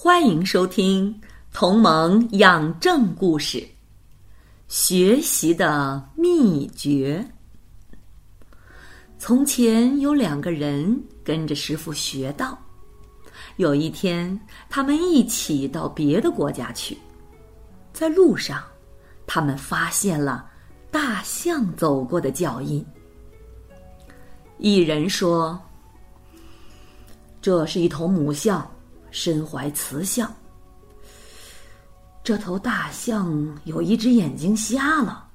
欢迎收听《同盟养正故事》，学习的秘诀。从前有两个人跟着师傅学道，有一天他们一起到别的国家去，在路上，他们发现了大象走过的脚印。一人说：“这是一头母象。”身怀雌象，这头大象有一只眼睛瞎了，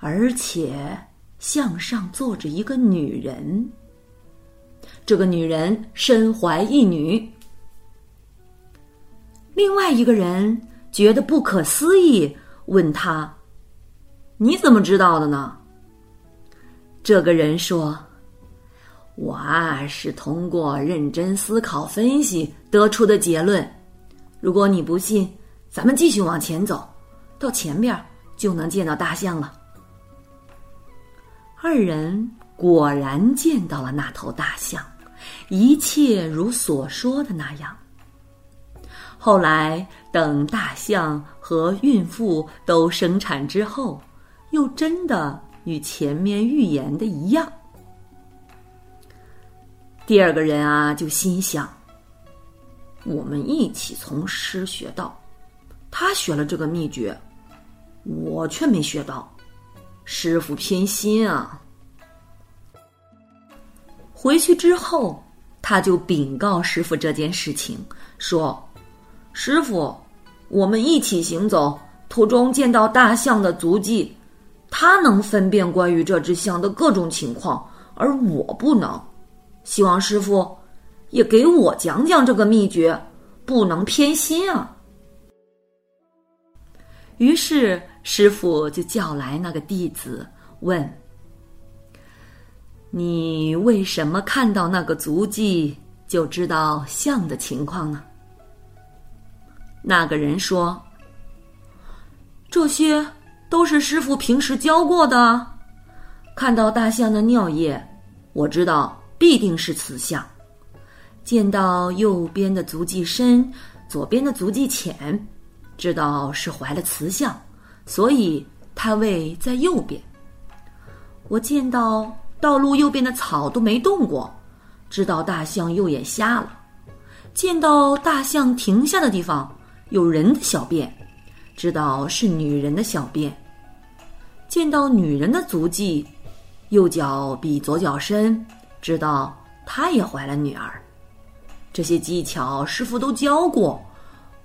而且象上坐着一个女人。这个女人身怀一女。另外一个人觉得不可思议，问他：“你怎么知道的呢？”这个人说。我啊，是通过认真思考分析得出的结论。如果你不信，咱们继续往前走，到前面就能见到大象了。二人果然见到了那头大象，一切如所说的那样。后来，等大象和孕妇都生产之后，又真的与前面预言的一样。第二个人啊，就心想：我们一起从师学道，他学了这个秘诀，我却没学到，师傅偏心啊！回去之后，他就禀告师傅这件事情，说：“师傅，我们一起行走，途中见到大象的足迹，他能分辨关于这只象的各种情况，而我不能。”希望师傅也给我讲讲这个秘诀，不能偏心啊。于是师傅就叫来那个弟子，问：“你为什么看到那个足迹就知道象的情况呢？”那个人说：“这些都是师傅平时教过的。看到大象的尿液，我知道。”必定是雌象，见到右边的足迹深，左边的足迹浅，知道是怀了雌象，所以它位在右边。我见到道路右边的草都没动过，知道大象右眼瞎了。见到大象停下的地方有人的小便，知道是女人的小便。见到女人的足迹，右脚比左脚深。知道她也怀了女儿，这些技巧师傅都教过，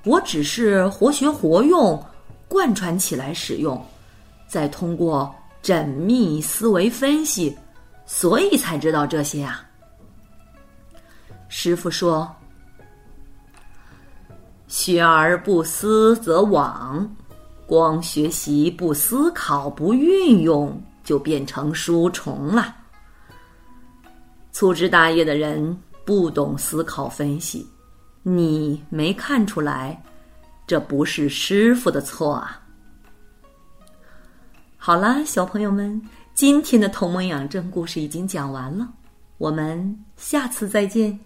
我只是活学活用，贯穿起来使用，再通过缜密思维分析，所以才知道这些啊。师傅说：“学而不思则罔，光学习不思考不运用，就变成书虫了。”粗枝大叶的人不懂思考分析，你没看出来，这不是师傅的错啊。好啦，小朋友们，今天的同盟养正故事已经讲完了，我们下次再见。